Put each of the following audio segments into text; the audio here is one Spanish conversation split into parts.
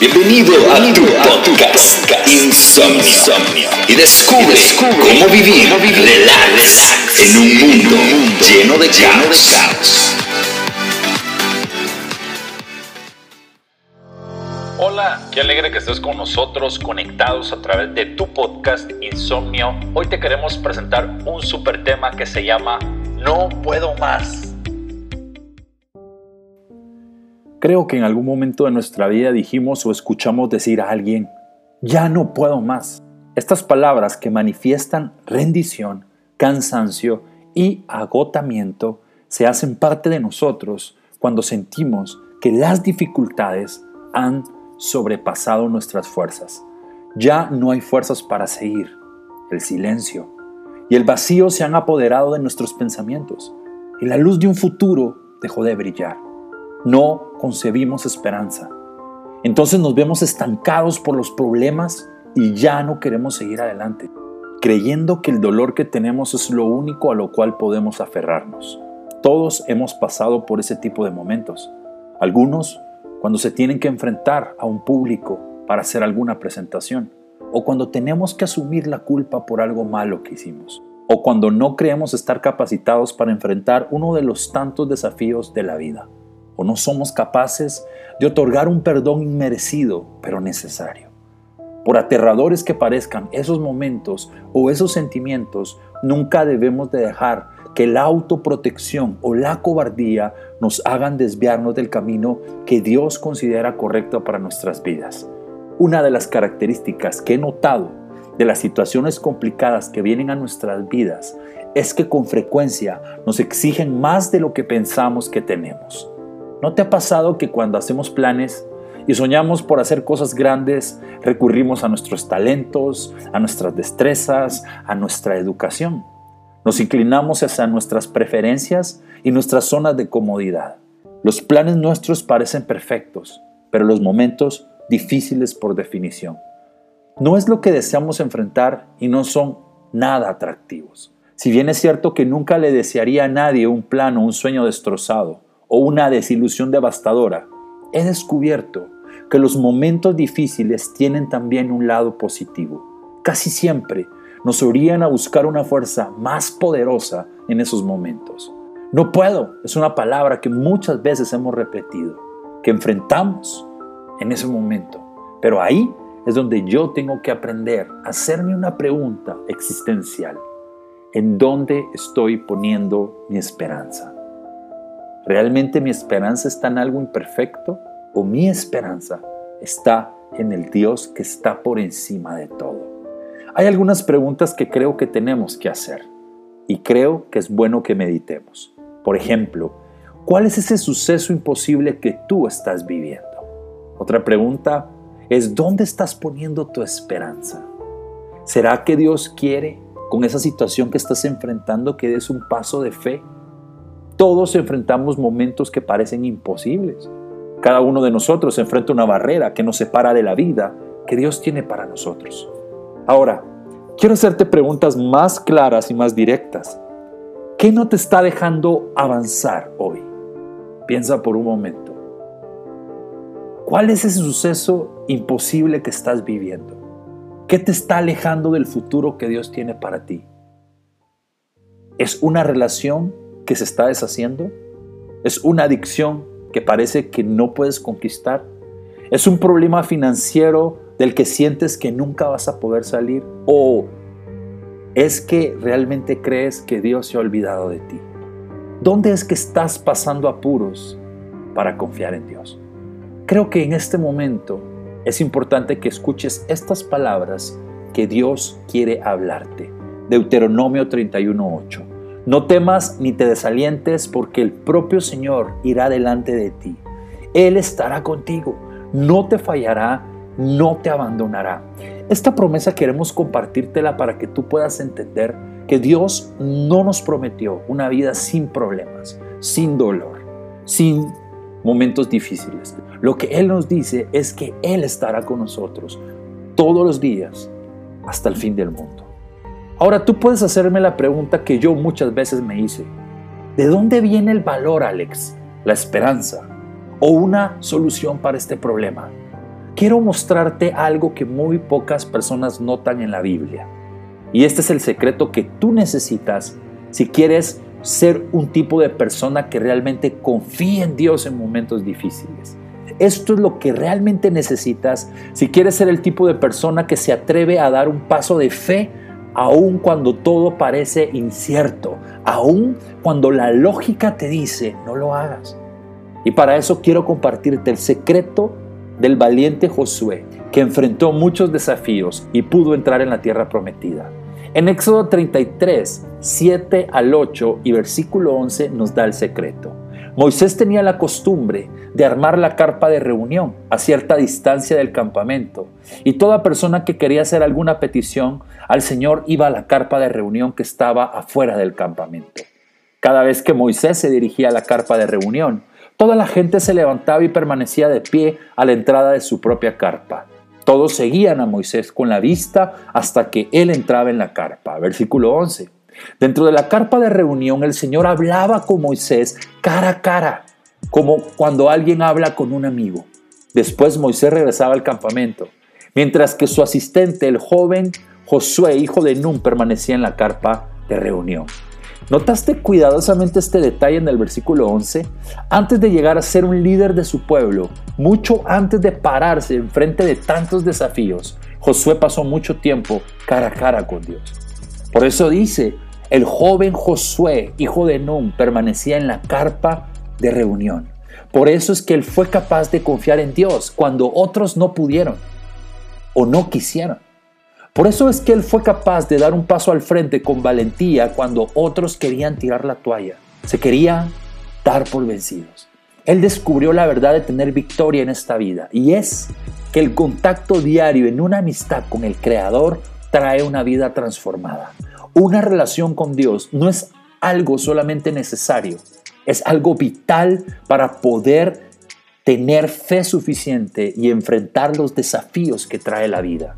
Bienvenido, a tu podcast, Insomnio. Y descubre, cómo vivir, relax, en un mundo, lleno de caos. Hola, qué alegre que estés con nosotros conectados a través de tu podcast Insomnio. Hoy te queremos presentar un super tema que se llama No puedo más. Creo que en algún momento de nuestra vida dijimos o escuchamos decir a alguien, ya no puedo más. Estas palabras que manifiestan rendición, cansancio y agotamiento se hacen parte de nosotros cuando sentimos que las dificultades han sobrepasado nuestras fuerzas. Ya no hay fuerzas para seguir. El silencio y el vacío se han apoderado de nuestros pensamientos y la luz de un futuro dejó de brillar no concebimos esperanza. Entonces nos vemos estancados por los problemas y ya no queremos seguir adelante, creyendo que el dolor que tenemos es lo único a lo cual podemos aferrarnos. Todos hemos pasado por ese tipo de momentos. Algunos cuando se tienen que enfrentar a un público para hacer alguna presentación, o cuando tenemos que asumir la culpa por algo malo que hicimos, o cuando no creemos estar capacitados para enfrentar uno de los tantos desafíos de la vida o no somos capaces de otorgar un perdón inmerecido, pero necesario. Por aterradores que parezcan esos momentos o esos sentimientos, nunca debemos de dejar que la autoprotección o la cobardía nos hagan desviarnos del camino que Dios considera correcto para nuestras vidas. Una de las características que he notado de las situaciones complicadas que vienen a nuestras vidas es que con frecuencia nos exigen más de lo que pensamos que tenemos. ¿No te ha pasado que cuando hacemos planes y soñamos por hacer cosas grandes, recurrimos a nuestros talentos, a nuestras destrezas, a nuestra educación? Nos inclinamos hacia nuestras preferencias y nuestras zonas de comodidad. Los planes nuestros parecen perfectos, pero los momentos difíciles por definición. No es lo que deseamos enfrentar y no son nada atractivos. Si bien es cierto que nunca le desearía a nadie un plan o un sueño destrozado, o una desilusión devastadora, he descubierto que los momentos difíciles tienen también un lado positivo. Casi siempre nos orían a buscar una fuerza más poderosa en esos momentos. No puedo es una palabra que muchas veces hemos repetido, que enfrentamos en ese momento. Pero ahí es donde yo tengo que aprender a hacerme una pregunta existencial. ¿En dónde estoy poniendo mi esperanza? ¿Realmente mi esperanza está en algo imperfecto o mi esperanza está en el Dios que está por encima de todo? Hay algunas preguntas que creo que tenemos que hacer y creo que es bueno que meditemos. Por ejemplo, ¿cuál es ese suceso imposible que tú estás viviendo? Otra pregunta es, ¿dónde estás poniendo tu esperanza? ¿Será que Dios quiere con esa situación que estás enfrentando que des un paso de fe todos enfrentamos momentos que parecen imposibles. Cada uno de nosotros enfrenta una barrera que nos separa de la vida que Dios tiene para nosotros. Ahora, quiero hacerte preguntas más claras y más directas. ¿Qué no te está dejando avanzar hoy? Piensa por un momento. ¿Cuál es ese suceso imposible que estás viviendo? ¿Qué te está alejando del futuro que Dios tiene para ti? ¿Es una relación que se está deshaciendo? ¿Es una adicción que parece que no puedes conquistar? ¿Es un problema financiero del que sientes que nunca vas a poder salir? ¿O es que realmente crees que Dios se ha olvidado de ti? ¿Dónde es que estás pasando apuros para confiar en Dios? Creo que en este momento es importante que escuches estas palabras que Dios quiere hablarte. Deuteronomio 31.8. No temas ni te desalientes porque el propio Señor irá delante de ti. Él estará contigo, no te fallará, no te abandonará. Esta promesa queremos compartírtela para que tú puedas entender que Dios no nos prometió una vida sin problemas, sin dolor, sin momentos difíciles. Lo que Él nos dice es que Él estará con nosotros todos los días hasta el fin del mundo. Ahora tú puedes hacerme la pregunta que yo muchas veces me hice. ¿De dónde viene el valor, Alex? ¿La esperanza? ¿O una solución para este problema? quiero mostrarte algo que muy pocas personas notan en la Biblia. Y este es el secreto que tú necesitas si quieres ser un tipo de persona que realmente confíe en Dios en momentos difíciles. Esto es lo que realmente necesitas si quieres ser el tipo de persona que se atreve a dar un paso de fe aun cuando todo parece incierto, aun cuando la lógica te dice no lo hagas. Y para eso quiero compartirte el secreto del valiente Josué, que enfrentó muchos desafíos y pudo entrar en la tierra prometida. En Éxodo 33, 7 al 8 y versículo 11 nos da el secreto. Moisés tenía la costumbre de armar la carpa de reunión a cierta distancia del campamento y toda persona que quería hacer alguna petición al Señor iba a la carpa de reunión que estaba afuera del campamento. Cada vez que Moisés se dirigía a la carpa de reunión, toda la gente se levantaba y permanecía de pie a la entrada de su propia carpa. Todos seguían a Moisés con la vista hasta que él entraba en la carpa. Versículo 11. Dentro de la carpa de reunión el Señor hablaba con Moisés cara a cara, como cuando alguien habla con un amigo. Después Moisés regresaba al campamento, mientras que su asistente, el joven Josué, hijo de Nun, permanecía en la carpa de reunión. ¿Notaste cuidadosamente este detalle en el versículo 11? Antes de llegar a ser un líder de su pueblo, mucho antes de pararse en frente de tantos desafíos, Josué pasó mucho tiempo cara a cara con Dios. Por eso dice, el joven Josué, hijo de Nun, permanecía en la carpa de reunión. Por eso es que él fue capaz de confiar en Dios cuando otros no pudieron o no quisieron. Por eso es que él fue capaz de dar un paso al frente con valentía cuando otros querían tirar la toalla. Se quería dar por vencidos. Él descubrió la verdad de tener victoria en esta vida y es que el contacto diario en una amistad con el Creador trae una vida transformada. Una relación con Dios no es algo solamente necesario, es algo vital para poder tener fe suficiente y enfrentar los desafíos que trae la vida.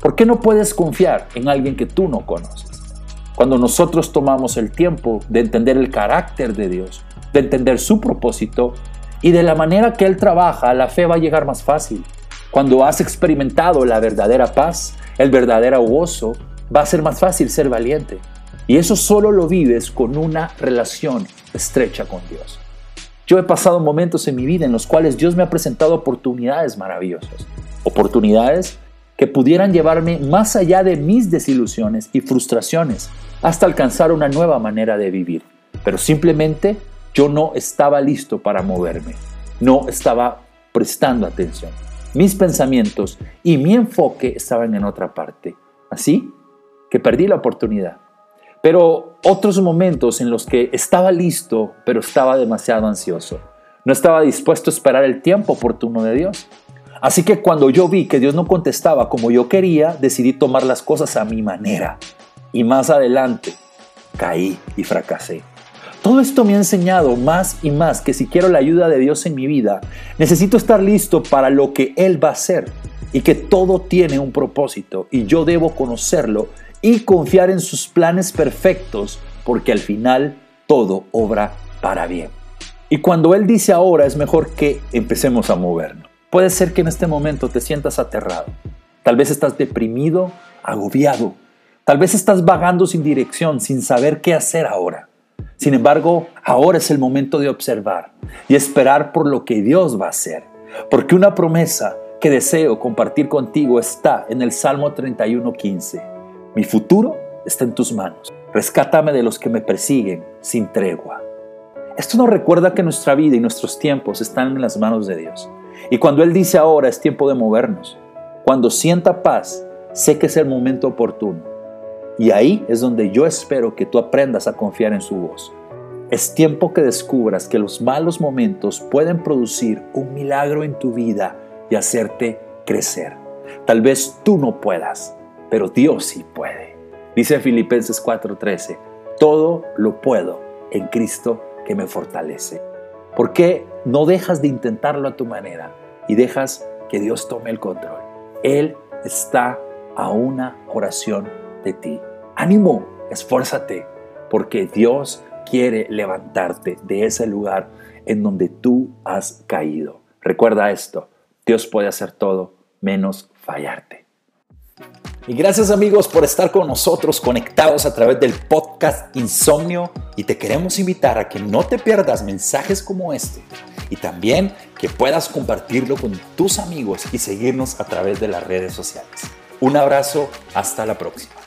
¿Por qué no puedes confiar en alguien que tú no conoces? Cuando nosotros tomamos el tiempo de entender el carácter de Dios, de entender su propósito y de la manera que Él trabaja, la fe va a llegar más fácil. Cuando has experimentado la verdadera paz, el verdadero gozo, va a ser más fácil ser valiente. Y eso solo lo vives con una relación estrecha con Dios. Yo he pasado momentos en mi vida en los cuales Dios me ha presentado oportunidades maravillosas. Oportunidades que pudieran llevarme más allá de mis desilusiones y frustraciones hasta alcanzar una nueva manera de vivir. Pero simplemente yo no estaba listo para moverme, no estaba prestando atención. Mis pensamientos y mi enfoque estaban en otra parte. Así que perdí la oportunidad. Pero otros momentos en los que estaba listo, pero estaba demasiado ansioso. No estaba dispuesto a esperar el tiempo oportuno de Dios. Así que cuando yo vi que Dios no contestaba como yo quería, decidí tomar las cosas a mi manera. Y más adelante caí y fracasé. Todo esto me ha enseñado más y más que si quiero la ayuda de Dios en mi vida, necesito estar listo para lo que Él va a hacer y que todo tiene un propósito y yo debo conocerlo y confiar en sus planes perfectos porque al final todo obra para bien. Y cuando Él dice ahora es mejor que empecemos a movernos. Puede ser que en este momento te sientas aterrado. Tal vez estás deprimido, agobiado. Tal vez estás vagando sin dirección, sin saber qué hacer ahora. Sin embargo, ahora es el momento de observar y esperar por lo que Dios va a hacer. Porque una promesa que deseo compartir contigo está en el Salmo 31.15. Mi futuro está en tus manos. Rescátame de los que me persiguen sin tregua. Esto nos recuerda que nuestra vida y nuestros tiempos están en las manos de Dios. Y cuando Él dice ahora es tiempo de movernos, cuando sienta paz, sé que es el momento oportuno. Y ahí es donde yo espero que tú aprendas a confiar en su voz. Es tiempo que descubras que los malos momentos pueden producir un milagro en tu vida y hacerte crecer. Tal vez tú no puedas, pero Dios sí puede. Dice Filipenses 4:13, todo lo puedo en Cristo que me fortalece. ¿Por qué no dejas de intentarlo a tu manera y dejas que Dios tome el control? Él está a una oración de ti. Ánimo, esfuérzate, porque Dios quiere levantarte de ese lugar en donde tú has caído. Recuerda esto, Dios puede hacer todo menos fallarte. Y gracias amigos por estar con nosotros conectados a través del podcast Insomnio y te queremos invitar a que no te pierdas mensajes como este y también que puedas compartirlo con tus amigos y seguirnos a través de las redes sociales. Un abrazo, hasta la próxima.